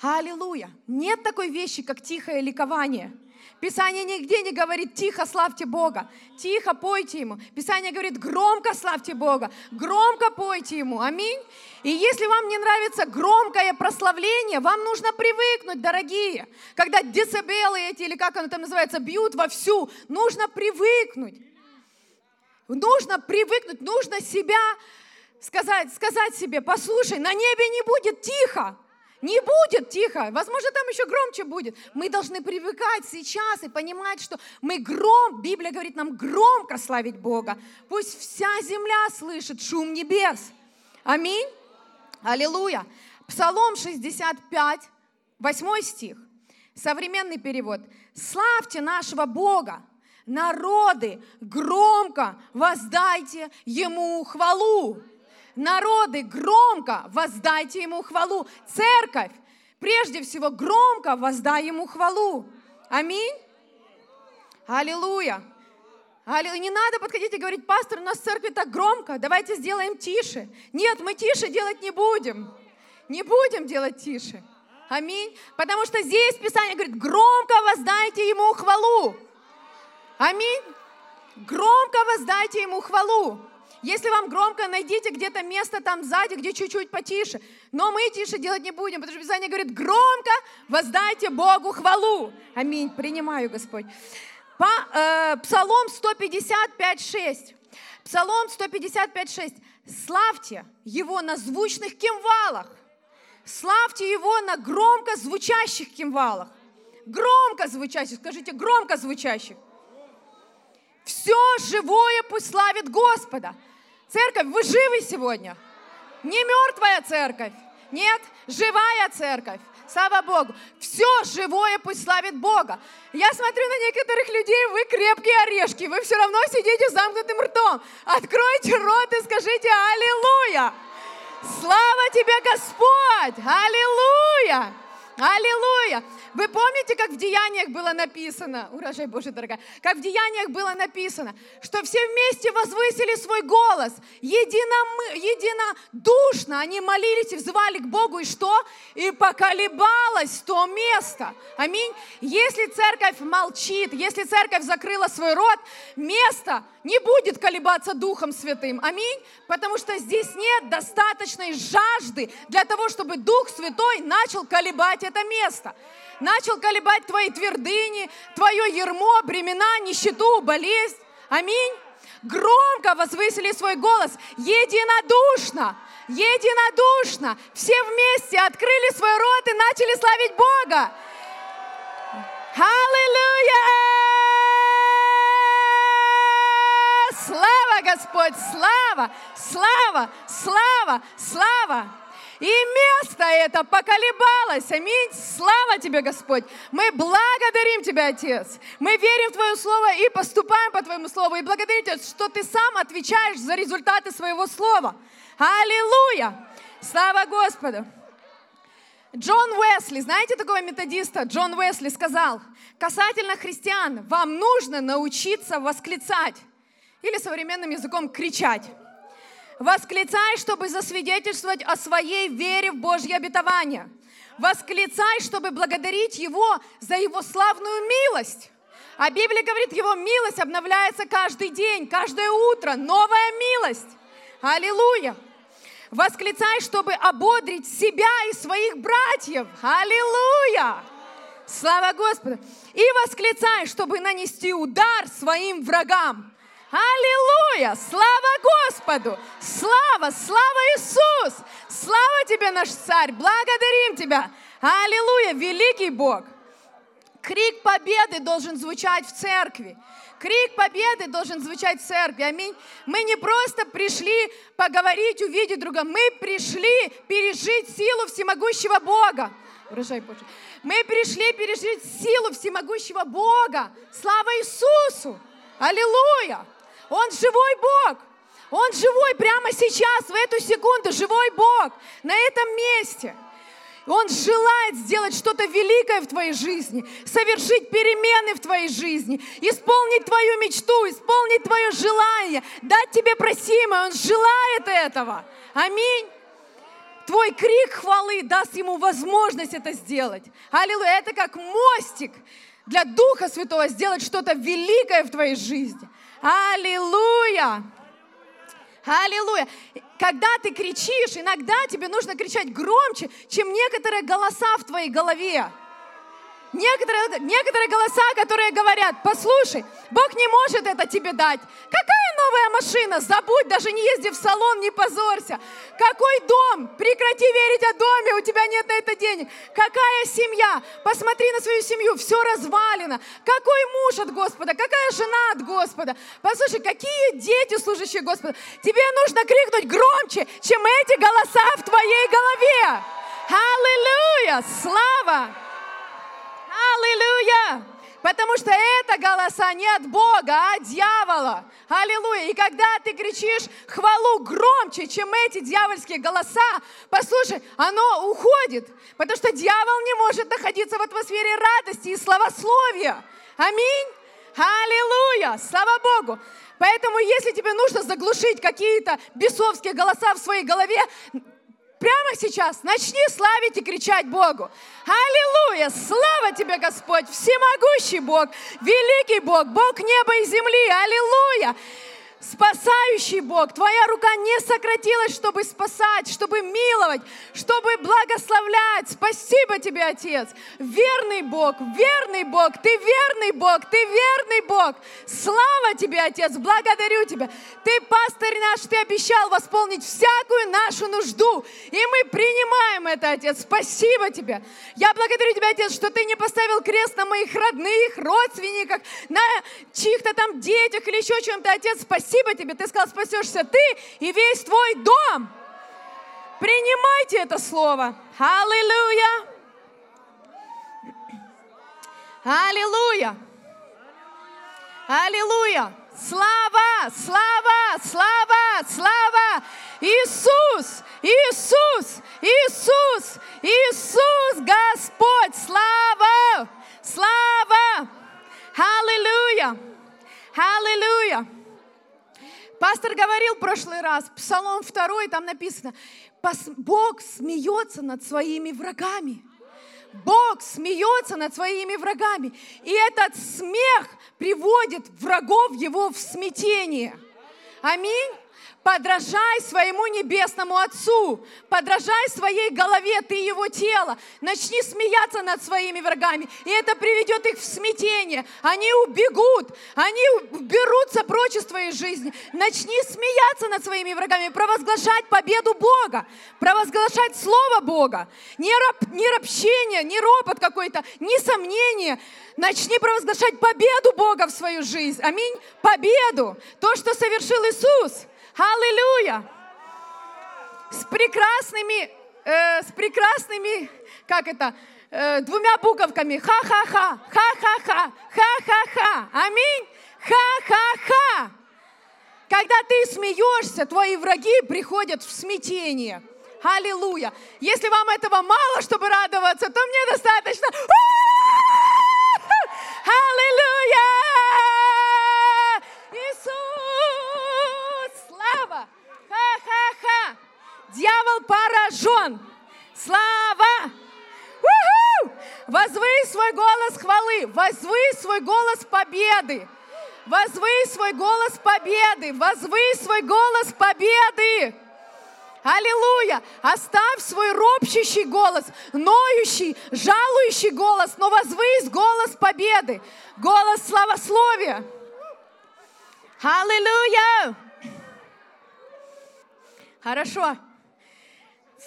Аллилуйя. Нет такой вещи, как тихое ликование. Писание нигде не говорит тихо славьте Бога, тихо пойте Ему. Писание говорит громко славьте Бога, громко пойте Ему. Аминь. И если вам не нравится громкое прославление, вам нужно привыкнуть, дорогие. Когда децибелы эти, или как оно там называется, бьют вовсю, нужно привыкнуть. Нужно привыкнуть, нужно себя сказать, сказать себе, послушай, на небе не будет тихо. Не будет тихо. Возможно, там еще громче будет. Мы должны привыкать сейчас и понимать, что мы гром, Библия говорит нам громко славить Бога. Пусть вся земля слышит шум небес. Аминь. Аллилуйя. Псалом 65, 8 стих. Современный перевод. Славьте нашего Бога, народы, громко воздайте Ему хвалу. Народы, громко воздайте Ему хвалу. Церковь, прежде всего, громко воздай Ему хвалу. Аминь. Аллилуйя. Аллилуйя. Не надо подходить и говорить, пастор, у нас в церкви так громко, давайте сделаем тише. Нет, мы тише делать не будем. Не будем делать тише. Аминь. Потому что здесь Писание говорит, громко воздайте Ему хвалу. Аминь. Громко воздайте Ему хвалу. Если вам громко, найдите где-то место там сзади, где чуть-чуть потише. Но мы тише делать не будем, потому что Писание говорит, громко воздайте Богу хвалу. Аминь. Принимаю, Господь. По, э, Псалом 155.6. Псалом 155.6. Славьте Его на звучных кимвалах. Славьте Его на громко звучащих кимвалах. Громко звучащих, скажите, громко звучащих. Все живое пусть славит Господа. Церковь, вы живы сегодня? Не мертвая церковь. Нет, живая церковь. Слава Богу. Все живое пусть славит Бога. Я смотрю на некоторых людей, вы крепкие орешки, вы все равно сидите с замкнутым ртом. Откройте рот и скажите «Аллилуйя». Слава тебе, Господь! Аллилуйя! Аллилуйя! Вы помните, как в Деяниях было написано, урожай Божий, дорогая, как в Деяниях было написано, что все вместе возвысили свой голос, едином, единодушно они молились и взывали к Богу, и что? И поколебалось то место. Аминь. Если церковь молчит, если церковь закрыла свой рот, место не будет колебаться Духом Святым. Аминь. Потому что здесь нет достаточной жажды для того, чтобы Дух Святой начал колебать это место. Начал колебать твои твердыни, твое ермо, бремена, нищету, болезнь. Аминь. Громко возвысили свой голос, единодушно, единодушно. Все вместе открыли свой рот и начали славить Бога. Аллилуйя! Слава, Господь, слава, слава, слава, слава. И место это поколебалось. Аминь. Слава тебе, Господь. Мы благодарим Тебя, Отец. Мы верим в Твое Слово и поступаем по Твоему Слову. И благодарим Тебя, что Ты сам отвечаешь за результаты своего Слова. Аллилуйя. Слава Господу. Джон Уэсли, знаете такого методиста? Джон Уэсли сказал, касательно христиан, вам нужно научиться восклицать. Или современным языком кричать. Восклицай, чтобы засвидетельствовать о своей вере в Божье обетование. Восклицай, чтобы благодарить Его за Его славную милость. А Библия говорит, Его милость обновляется каждый день, каждое утро. Новая милость. Аллилуйя. Восклицай, чтобы ободрить себя и своих братьев. Аллилуйя. Слава Господу. И восклицай, чтобы нанести удар своим врагам. Аллилуйя! Слава Господу! Слава, слава Иисус! Слава тебе, наш царь! Благодарим тебя! Аллилуйя! Великий Бог! Крик победы должен звучать в церкви. Крик победы должен звучать в церкви. Аминь. Мы не просто пришли поговорить, увидеть друга. Мы пришли пережить силу всемогущего Бога. Урожай Божий. Мы пришли пережить силу всемогущего Бога. Слава Иисусу! Аллилуйя! Он живой Бог. Он живой прямо сейчас, в эту секунду, живой Бог на этом месте. Он желает сделать что-то великое в твоей жизни, совершить перемены в твоей жизни, исполнить твою мечту, исполнить твое желание, дать тебе просимое. Он желает этого. Аминь. Твой крик хвалы даст ему возможность это сделать. Аллилуйя. Это как мостик для Духа Святого сделать что-то великое в твоей жизни. Аллилуйя! Аллилуйя! Когда ты кричишь, иногда тебе нужно кричать громче, чем некоторые голоса в твоей голове. Некоторые, некоторые голоса, которые говорят, послушай, Бог не может это тебе дать. Какая машина? Забудь, даже не езди в салон, не позорься. Какой дом? Прекрати верить о доме, у тебя нет на это денег. Какая семья? Посмотри на свою семью, все развалено. Какой муж от Господа? Какая жена от Господа? Послушай, какие дети, служащие Господа? Тебе нужно крикнуть громче, чем эти голоса в твоей голове. Аллилуйя! Слава! Аллилуйя! Потому что это голоса не от Бога, а от дьявола. Аллилуйя. И когда ты кричишь хвалу громче, чем эти дьявольские голоса, послушай, оно уходит. Потому что дьявол не может находиться в атмосфере радости и славословия. Аминь. Аллилуйя. Слава Богу. Поэтому, если тебе нужно заглушить какие-то бесовские голоса в своей голове, Прямо сейчас начни славить и кричать Богу. Аллилуйя! Слава тебе, Господь! Всемогущий Бог, великий Бог, Бог неба и земли. Аллилуйя! Спасающий Бог. Твоя рука не сократилась, чтобы спасать, чтобы миловать, чтобы благословлять. Спасибо тебе, Отец. Верный Бог, верный Бог, ты верный Бог, ты верный Бог. Слава тебе, Отец, благодарю тебя. Ты, пастырь наш, ты обещал восполнить всякую нашу нужду. И мы принимаем это, Отец. Спасибо тебе. Я благодарю тебя, Отец, что ты не поставил крест на моих родных, родственниках, на чьих-то там детях или еще чем-то, Отец. Спасибо спасибо тебе, ты сказал, спасешься ты и весь твой дом. Принимайте это слово. Аллилуйя. Аллилуйя. Аллилуйя. Слава, слава, слава, слава. Иисус, Иисус, Иисус, Иисус, Господь, слава, слава. Аллилуйя. Аллилуйя. Пастор говорил в прошлый раз, Псалом 2, там написано, Бог смеется над своими врагами. Бог смеется над своими врагами. И этот смех приводит врагов его в смятение. Аминь. Подражай своему небесному Отцу, подражай своей голове, ты его тело. Начни смеяться над своими врагами, и это приведет их в смятение. Они убегут, они уберутся прочь из твоей жизни. Начни смеяться над своими врагами, провозглашать победу Бога, провозглашать Слово Бога. Не, раб, не ропщение, не ропот какой-то, не сомнение. Начни провозглашать победу Бога в свою жизнь. Аминь. Победу. То, что совершил Иисус. Аллилуйя! С прекрасными, э, с прекрасными, как это, э, двумя буковками. Ха-ха-ха, ха-ха-ха, ха-ха-ха. Аминь. Ха-ха-ха. Когда ты смеешься, твои враги приходят в смятение. Аллилуйя. Если вам этого мало, чтобы радоваться, то мне достаточно. Аллилуйя! Ха-ха-ха! Дьявол поражен! Слава! У-ху! Возвысь свой голос хвалы, возвысь свой голос победы. Возвысь свой голос победы, возвысь свой голос победы. Аллилуйя! Оставь свой ропщущий голос, ноющий, жалующий голос, но возвысь голос победы, голос славословия. Аллилуйя! Хорошо.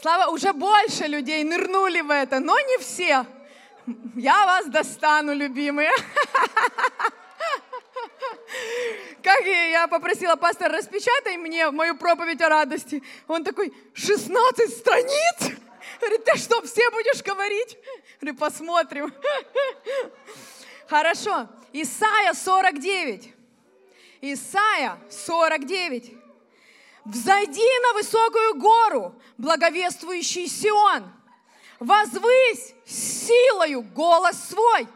Слава, уже больше людей нырнули в это, но не все. Я вас достану, любимые. Как я попросила пастора, распечатай мне мою проповедь о радости. Он такой, 16 страниц? Говорит, ты что, все будешь говорить? Говорю, посмотрим. Хорошо. Исайя 49. Исайя 49. Взойди на высокую гору, благовествующий Сион. Возвысь силою голос свой.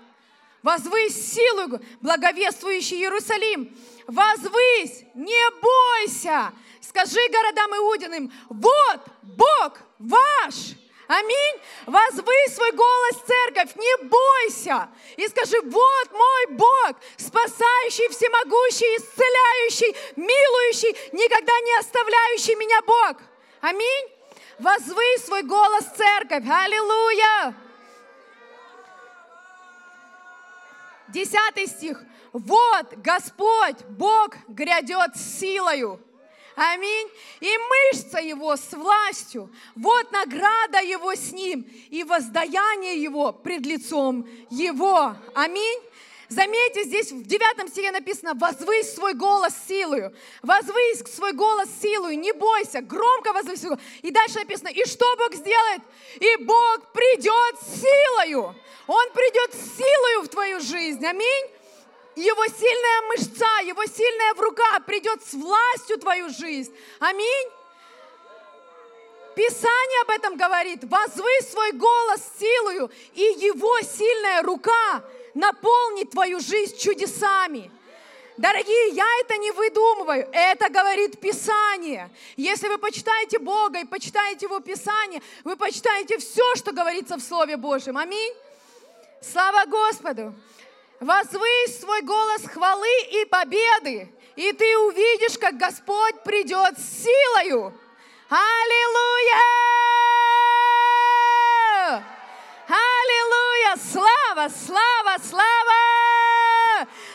Возвысь силою, благовествующий Иерусалим. Возвысь, не бойся. Скажи городам Иудиным, вот Бог ваш. Аминь. Возвысь свой голос, церковь, не бойся. И скажи, вот мой Бог, спасающий, всемогущий, исцеляющий, милующий, никогда не оставляющий меня Бог. Аминь. Возвысь свой голос, церковь. Аллилуйя. Десятый стих. Вот Господь, Бог, грядет силою Аминь. И мышца его с властью. Вот награда его с ним. И воздаяние его пред лицом его. Аминь. Заметьте, здесь в 9 стихе написано, возвысь свой голос силою, возвысь свой голос силою, не бойся, громко возвысь свой голос. И дальше написано, и что Бог сделает? И Бог придет силою, Он придет силою в твою жизнь, аминь. Его сильная мышца, Его сильная в руках придет с властью твою жизнь. Аминь. Писание об этом говорит. Возвысь свой голос силою, и Его сильная рука наполнит твою жизнь чудесами. Дорогие, я это не выдумываю, это говорит Писание. Если вы почитаете Бога и почитаете Его Писание, вы почитаете все, что говорится в Слове Божьем. Аминь. Слава Господу! Возвысь свой голос хвалы и победы, и ты увидишь, как Господь придет с силою. Аллилуйя! Аллилуйя! Слава, слава, слава!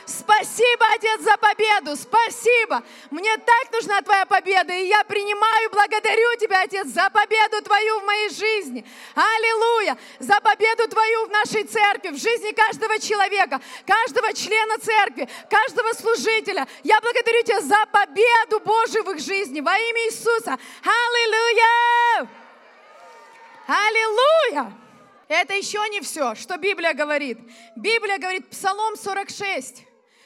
Спасибо, Отец, за победу. Спасибо. Мне так нужна Твоя победа. И я принимаю, благодарю Тебя, Отец, за победу Твою в моей жизни. Аллилуйя. За победу Твою в нашей церкви, в жизни каждого человека, каждого члена церкви, каждого служителя. Я благодарю Тебя за победу Божию в их жизни. Во имя Иисуса. Аллилуйя. Аллилуйя. Это еще не все, что Библия говорит. Библия говорит, Псалом 46.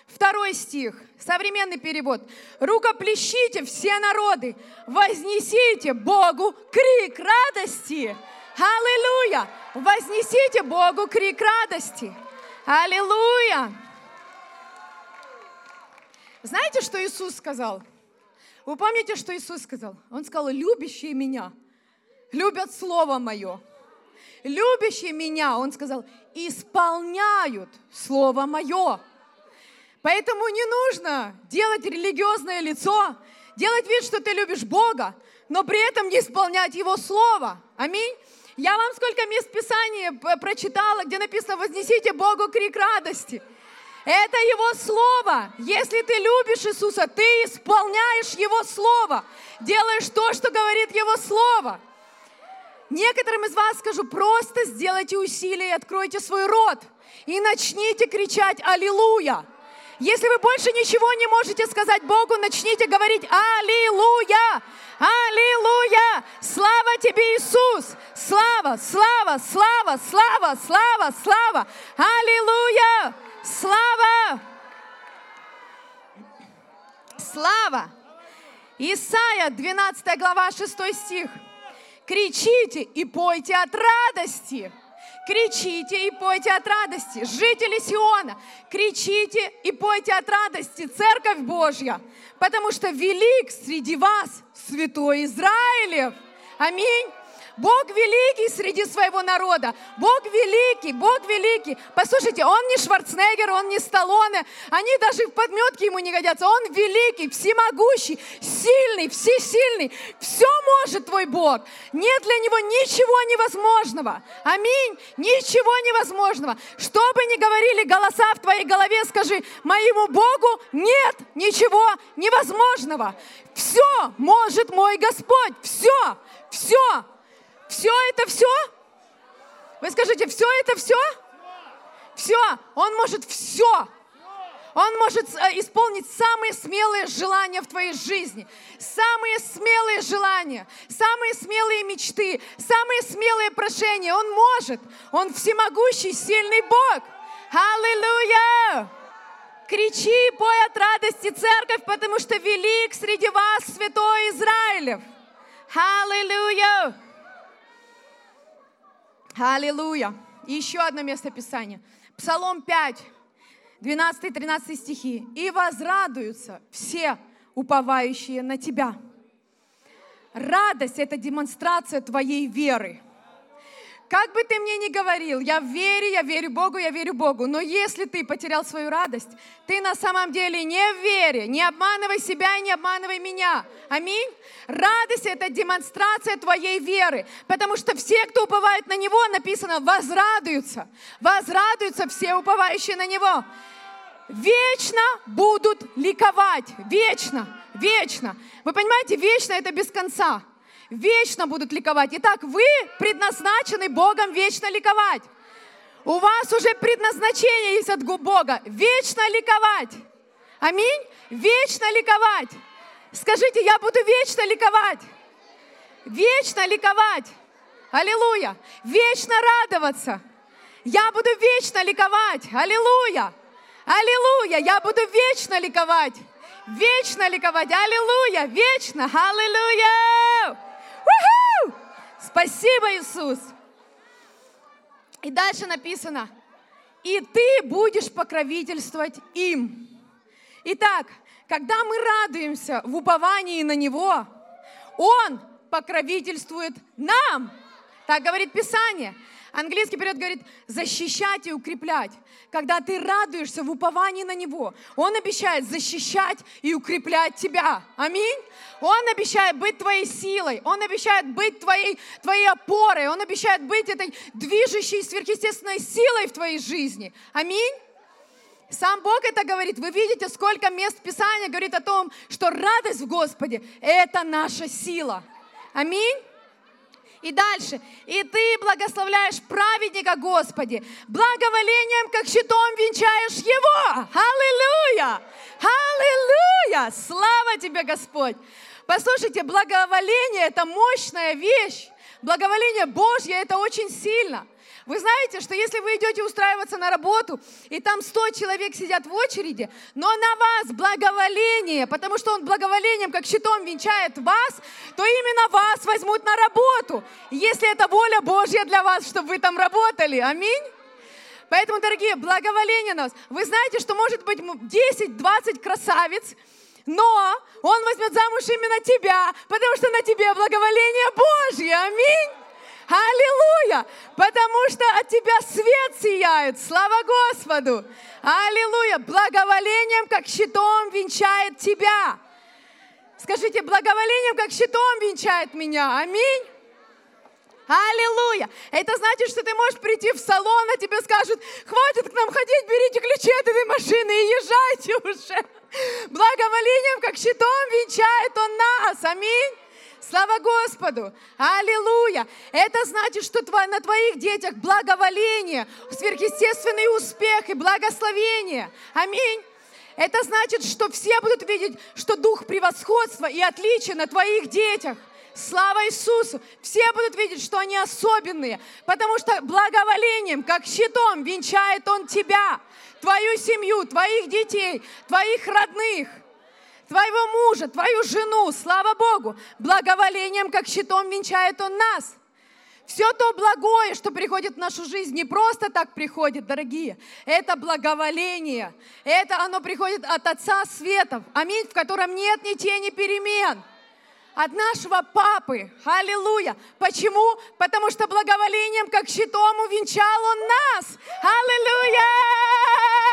Второй стих, современный перевод. «Рукоплещите все народы, вознесите Богу крик радости». Аллилуйя! Вознесите Богу крик радости. Аллилуйя! Знаете, что Иисус сказал? Вы помните, что Иисус сказал? Он сказал, любящие меня любят Слово Мое. Любящие меня, Он сказал, исполняют Слово Мое. Поэтому не нужно делать религиозное лицо, делать вид, что ты любишь Бога, но при этом не исполнять Его Слово. Аминь. Я вам сколько мест Писания прочитала, где написано «Вознесите Богу крик радости». Это Его Слово. Если ты любишь Иисуса, ты исполняешь Его Слово, делаешь то, что говорит Его Слово. Некоторым из вас скажу, просто сделайте усилие и откройте свой рот и начните кричать «Аллилуйя!» Если вы больше ничего не можете сказать Богу, начните говорить «Аллилуйя! Аллилуйя! Слава тебе, Иисус! Слава, слава, слава, слава, слава, слава! Аллилуйя! Слава! Слава! Исайя, 12 глава, 6 стих. Кричите и пойте от радости кричите и пойте от радости. Жители Сиона, кричите и пойте от радости, Церковь Божья, потому что велик среди вас Святой Израилев. Аминь. Бог великий среди своего народа. Бог великий, Бог великий. Послушайте, Он не Шварценеггер, Он не Сталлоне. Они даже в подметке Ему не годятся. Он великий, всемогущий, сильный, всесильный. Все может твой Бог. Нет для Него ничего невозможного. Аминь. Ничего невозможного. Что бы ни говорили голоса в твоей голове, скажи, моему Богу нет ничего невозможного. Все может мой Господь. Все, все. Все это все? Вы скажите, все это все? Все. Он может все. Он может э, исполнить самые смелые желания в твоей жизни. Самые смелые желания, самые смелые мечты, самые смелые прошения. Он может. Он всемогущий, сильный Бог. Аллилуйя! Кричи, пой от радости, церковь, потому что велик среди вас святой Израилев. Аллилуйя! Аллилуйя. И еще одно место Писания. Псалом 5, 12-13 стихи. «И возрадуются все уповающие на Тебя». Радость – это демонстрация твоей веры. Как бы ты мне ни говорил, я в вере, я верю Богу, я верю Богу, но если ты потерял свою радость, ты на самом деле не в вере, не обманывай себя и не обманывай меня. Аминь. Радость – это демонстрация твоей веры, потому что все, кто уповает на Него, написано, возрадуются. Возрадуются все уповающие на Него. Вечно будут ликовать, вечно, вечно. Вы понимаете, вечно – это без конца вечно будут ликовать. Итак, вы предназначены Богом вечно ликовать. У вас уже предназначение есть от Бога. Вечно ликовать. Аминь. Вечно ликовать. Скажите, я буду вечно ликовать. Вечно ликовать. Аллилуйя. Вечно радоваться. Я буду вечно ликовать. Аллилуйя. Аллилуйя. Я буду вечно ликовать. Вечно ликовать. Аллилуйя. Вечно. Аллилуйя. Спасибо, Иисус. И дальше написано, и ты будешь покровительствовать им. Итак, когда мы радуемся в уповании на Него, Он покровительствует нам. Так говорит Писание. Английский период говорит защищать и укреплять. Когда ты радуешься в уповании на Него, Он обещает защищать и укреплять тебя. Аминь. Он обещает быть твоей силой, Он обещает быть твоей, твоей опорой, Он обещает быть этой движущей сверхъестественной силой в твоей жизни. Аминь. Сам Бог это говорит. Вы видите, сколько мест Писания говорит о том, что радость в Господе – это наша сила. Аминь. И дальше. И ты благословляешь праведника, Господи, благоволением, как щитом венчаешь его. Аллилуйя! Аллилуйя! Слава тебе, Господь! Послушайте, благоволение – это мощная вещь. Благоволение Божье – это очень сильно. Вы знаете, что если вы идете устраиваться на работу, и там 100 человек сидят в очереди, но на вас благоволение, потому что он благоволением, как щитом венчает вас, то именно вас возьмут на работу, если это воля Божья для вас, чтобы вы там работали. Аминь. Поэтому, дорогие, благоволение нас. Вы знаете, что может быть 10-20 красавиц, но он возьмет замуж именно тебя, потому что на тебе благоволение Божье. Аминь. Аллилуйя! Потому что от тебя свет сияет. Слава Господу! Аллилуйя! Благоволением, как щитом, венчает тебя. Скажите, благоволением, как щитом, венчает меня. Аминь. Аллилуйя! Это значит, что ты можешь прийти в салон, а тебе скажут, хватит к нам ходить, берите ключи от этой машины и езжайте уже. Благоволением, как щитом, венчает Он нас. Аминь. Слава Господу! Аллилуйя! Это значит, что на твоих детях благоволение, сверхъестественный успех и благословение. Аминь! Это значит, что все будут видеть, что дух превосходства и отличия на твоих детях. Слава Иисусу! Все будут видеть, что они особенные, потому что благоволением, как щитом, венчает Он тебя, твою семью, твоих детей, твоих родных – твоего мужа, твою жену, слава Богу, благоволением, как щитом венчает Он нас. Все то благое, что приходит в нашу жизнь, не просто так приходит, дорогие. Это благоволение. Это оно приходит от Отца Светов. Аминь, в котором нет ни тени перемен. От нашего папы. Аллилуйя. Почему? Потому что благоволением, как щитом, увенчал он нас. Аллилуйя!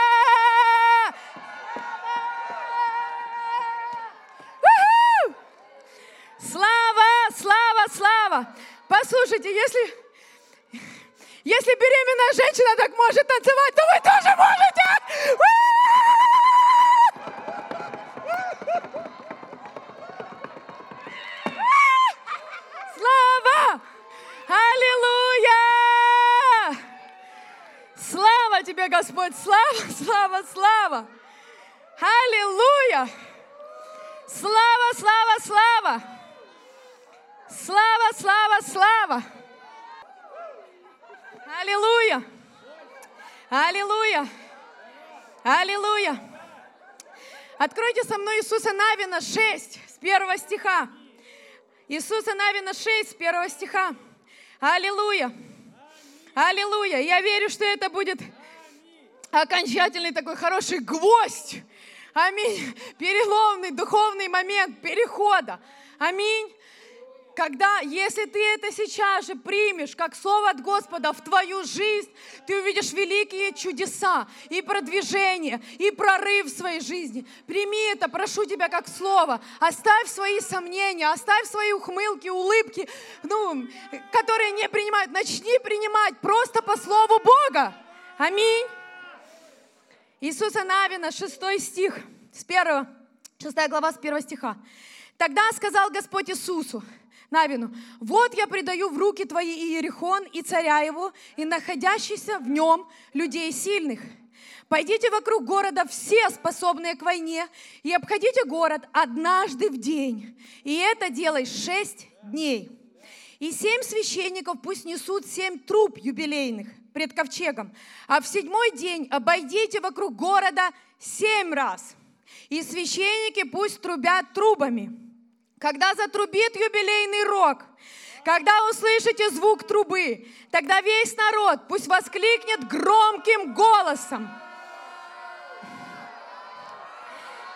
Слава, слава, слава. Послушайте, если, если беременная женщина так может танцевать, то вы тоже можете. Слава! Аллилуйя! Слава тебе, Господь! Слава, слава, слава! Аллилуйя! Слава, слава, слава! Слава, слава, слава! Аллилуйя! Аллилуйя! Аллилуйя! Откройте со мной Иисуса Навина 6 с первого стиха. Иисуса Навина 6 с первого стиха. Аллилуйя! Аллилуйя. Я верю, что это будет окончательный такой хороший гвоздь. Аминь. Переломный духовный момент перехода. Аминь. Когда, если ты это сейчас же примешь, как слово от Господа в твою жизнь, ты увидишь великие чудеса и продвижение, и прорыв в своей жизни. Прими это, прошу тебя, как слово. Оставь свои сомнения, оставь свои ухмылки, улыбки, ну, которые не принимают. Начни принимать просто по слову Бога. Аминь. Иисуса Навина, 6 стих, с 1, 6 глава с 1 стиха. Тогда сказал Господь Иисусу, Навину, вот я предаю в руки твои Иерихон и царя его, и находящихся в нем людей сильных. Пойдите вокруг города все способные к войне и обходите город однажды в день. И это делай шесть дней. И семь священников пусть несут семь труб юбилейных пред ковчегом. А в седьмой день обойдите вокруг города семь раз. И священники пусть трубят трубами. Когда затрубит юбилейный рог, когда услышите звук трубы, тогда весь народ пусть воскликнет громким голосом.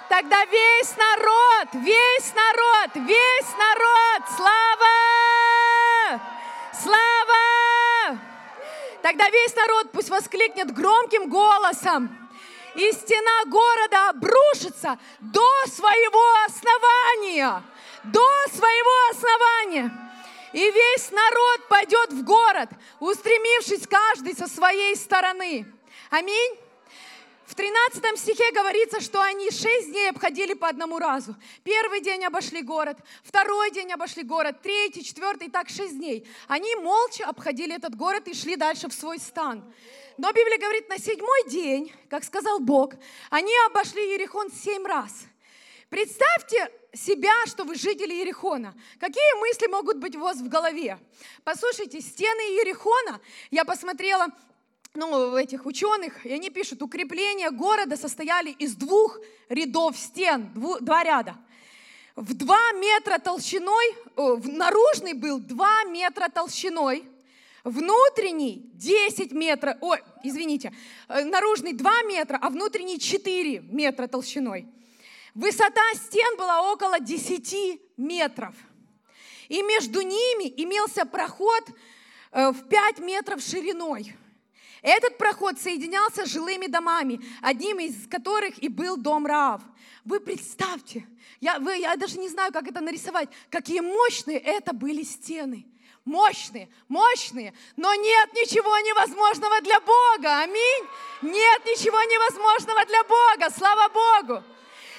Тогда весь народ, весь народ, весь народ, слава! Слава! Тогда весь народ пусть воскликнет громким голосом. И стена города обрушится до своего основания до своего основания. И весь народ пойдет в город, устремившись каждый со своей стороны. Аминь. В 13 стихе говорится, что они шесть дней обходили по одному разу. Первый день обошли город, второй день обошли город, третий, четвертый, так шесть дней. Они молча обходили этот город и шли дальше в свой стан. Но Библия говорит, на седьмой день, как сказал Бог, они обошли Ерехон семь раз. Представьте себя, что вы жители Ерехона. Какие мысли могут быть у вас в голове? Послушайте, стены Ерехона, я посмотрела ну, этих ученых, и они пишут, укрепления города состояли из двух рядов стен, дву, два ряда. В два метра толщиной, о, наружный был два метра толщиной, внутренний 10 метров, ой, извините, э, наружный 2 метра, а внутренний 4 метра толщиной. Высота стен была около 10 метров. И между ними имелся проход э, в 5 метров шириной. Этот проход соединялся с жилыми домами, одним из которых и был дом Раав. Вы представьте, я, вы, я даже не знаю, как это нарисовать, какие мощные это были стены. Мощные, мощные, но нет ничего невозможного для Бога. Аминь. Нет ничего невозможного для Бога. Слава Богу.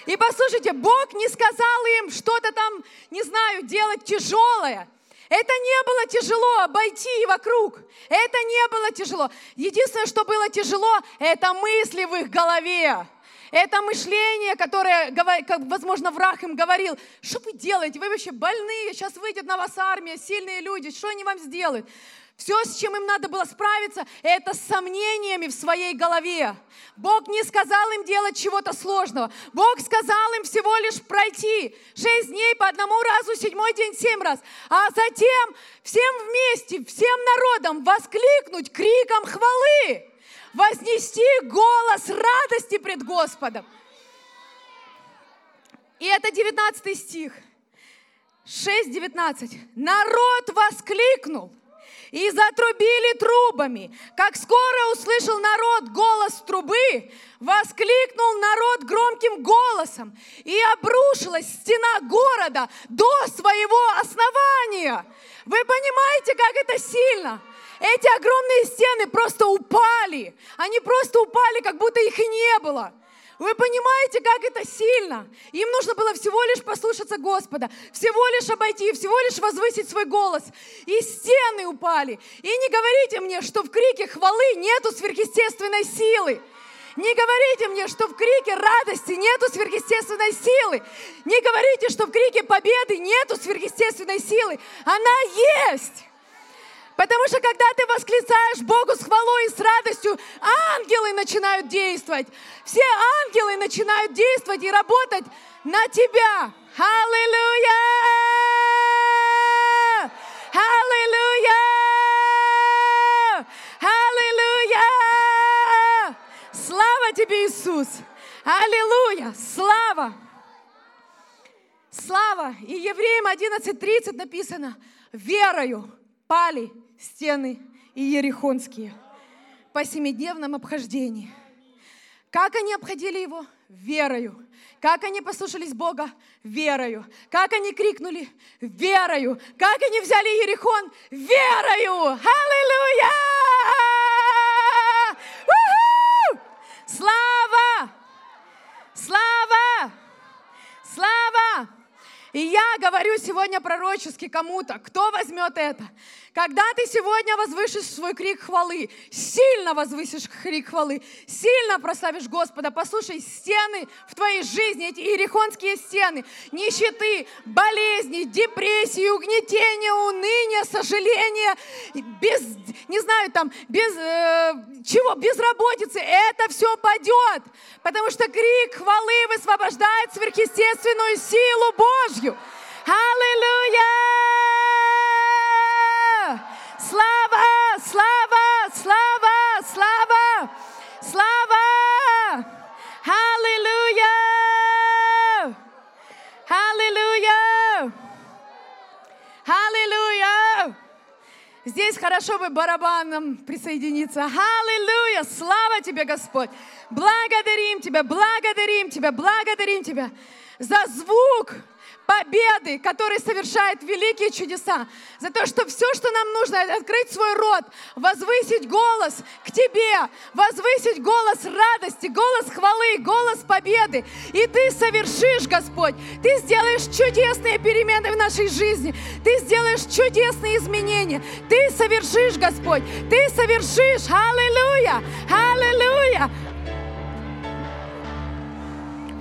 И послушайте, Бог не сказал им что-то там, не знаю, делать тяжелое. Это не было тяжело обойти вокруг. Это не было тяжело. Единственное, что было тяжело, это мысли в их голове. Это мышление, которое, возможно, враг им говорил, что вы делаете, вы вообще больные, сейчас выйдет на вас армия, сильные люди, что они вам сделают? Все, с чем им надо было справиться, это с сомнениями в своей голове. Бог не сказал им делать чего-то сложного. Бог сказал им всего лишь пройти шесть дней по одному разу, седьмой день семь раз. А затем всем вместе, всем народом воскликнуть криком хвалы, вознести голос радости пред Господом. И это 19 стих. 6.19. Народ воскликнул и затрубили трубами. Как скоро услышал народ голос трубы, воскликнул народ громким голосом, и обрушилась стена города до своего основания. Вы понимаете, как это сильно? Эти огромные стены просто упали. Они просто упали, как будто их и не было. Вы понимаете, как это сильно? Им нужно было всего лишь послушаться Господа, всего лишь обойти, всего лишь возвысить свой голос. И стены упали. И не говорите мне, что в крике хвалы нету сверхъестественной силы. Не говорите мне, что в крике радости нету сверхъестественной силы. Не говорите, что в крике победы нету сверхъестественной силы. Она есть. Потому что когда ты восклицаешь Богу с хвалой и с радостью, ангелы начинают действовать. Все ангелы начинают действовать и работать на тебя. Аллилуйя! Аллилуйя! Аллилуйя! Слава тебе, Иисус! Аллилуйя! Слава! Слава! И Евреям 11.30 написано, верою пали стены иерихонские по семидневном обхождении. Как они обходили его? Верою. Как они послушались Бога? Верою. Как они крикнули? Верою. Как они взяли Ерихон? Верою. Аллилуйя! Слава! Слава! Слава! И я говорю сегодня пророчески кому-то, кто возьмет это? Когда ты сегодня возвысишь свой крик хвалы, сильно возвысишь крик хвалы, сильно прославишь Господа, послушай, стены в твоей жизни, эти иерихонские стены, нищеты, болезни, депрессии, угнетения, уныния, сожаления, без, не знаю, там, без э, чего, безработицы, это все падет, потому что крик хвалы высвобождает сверхъестественную силу Божью. Аллилуйя! Слава, слава, слава, слава, слава! Аллилуйя! Аллилуйя! Аллилуйя! Здесь хорошо бы барабаном присоединиться. Аллилуйя! Слава тебе, Господь! Благодарим Тебя, благодарим Тебя, благодарим Тебя за звук, победы, который совершает великие чудеса, за то, что все, что нам нужно, это открыть свой рот, возвысить голос к Тебе, возвысить голос радости, голос хвалы, голос победы. И Ты совершишь, Господь, Ты сделаешь чудесные перемены в нашей жизни, Ты сделаешь чудесные изменения, Ты совершишь, Господь, Ты совершишь. Аллилуйя! Аллилуйя!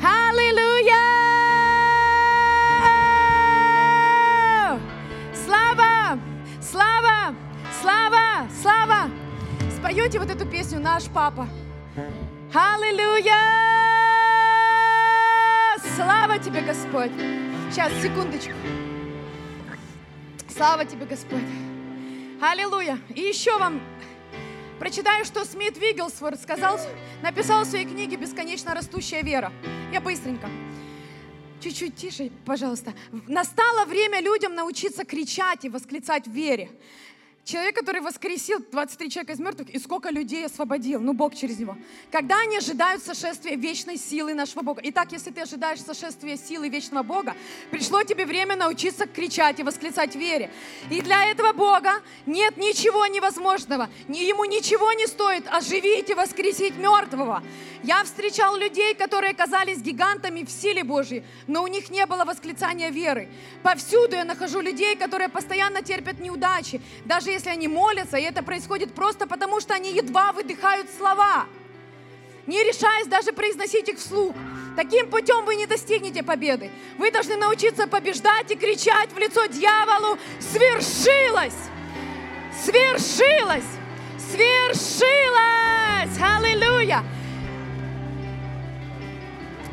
Аллилуйя! Слава! Слава! Споете вот эту песню «Наш папа». Аллилуйя! Слава тебе, Господь! Сейчас, секундочку. Слава тебе, Господь! Аллилуйя! И еще вам прочитаю, что Смит Вигелсворт сказал, написал в своей книге «Бесконечно растущая вера». Я быстренько. Чуть-чуть тише, пожалуйста. Настало время людям научиться кричать и восклицать в вере. Человек, который воскресил 23 человека из мертвых, и сколько людей освободил, ну Бог через него. Когда они ожидают сошествия вечной силы нашего Бога. Итак, если ты ожидаешь сошествия силы вечного Бога, пришло тебе время научиться кричать и восклицать в вере. И для этого Бога нет ничего невозможного. Ему ничего не стоит оживить и воскресить мертвого. Я встречал людей, которые казались гигантами в силе Божьей, но у них не было восклицания веры. Повсюду я нахожу людей, которые постоянно терпят неудачи, даже если они молятся, и это происходит просто потому, что они едва выдыхают слова, не решаясь даже произносить их вслух. Таким путем вы не достигнете победы. Вы должны научиться побеждать и кричать в лицо дьяволу «Свершилось! Свершилось! Свершилось! Аллилуйя!»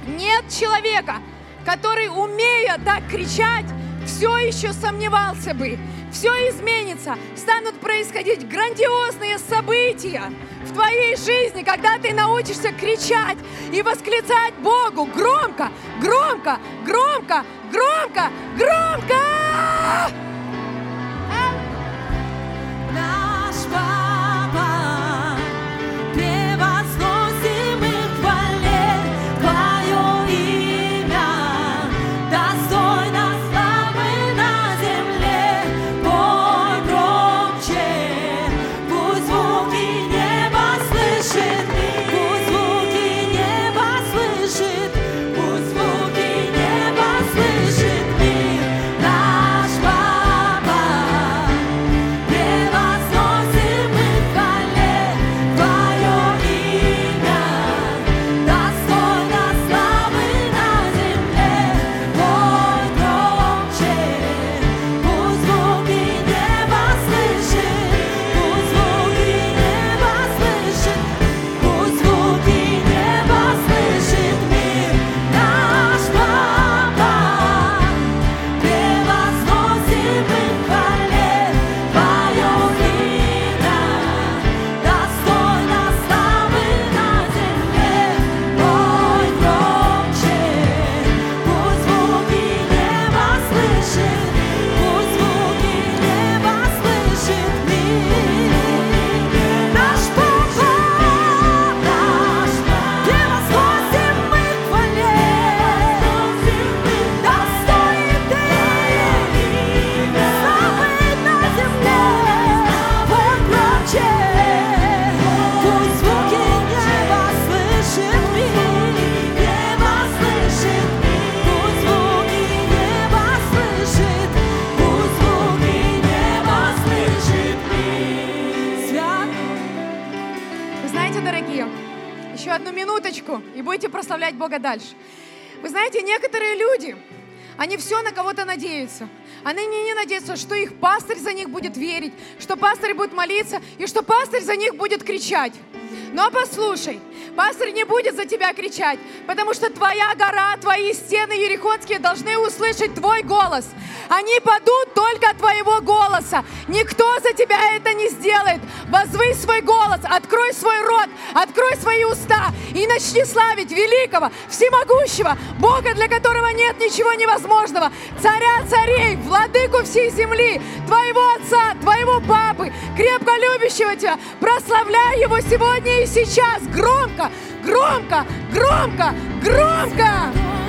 Нет человека, который, умея так кричать, все еще сомневался бы. Все изменится. Станут происходить грандиозные события в твоей жизни, когда ты научишься кричать и восклицать Богу громко, громко, громко, громко, громко. Наш Бога дальше. Вы знаете, некоторые люди, они все на кого-то надеются. Они не, не надеются, что их пастырь за них будет верить, что пастырь будет молиться и что пастырь за них будет кричать. Но послушай, пастырь не будет за тебя кричать, потому что твоя гора, твои стены ерихонские должны услышать твой голос. Они падут только от твоего голоса. Никто за тебя это не сделает. Возвый свой голос, открой свой рот, открой свои уста и начни славить великого, всемогущего, Бога, для которого нет ничего невозможного, царя царей, владыку всей земли, твоего отца, твоего папы, крепко любящего тебя. Прославляй его сегодня и сейчас, громко, громко, громко, громко.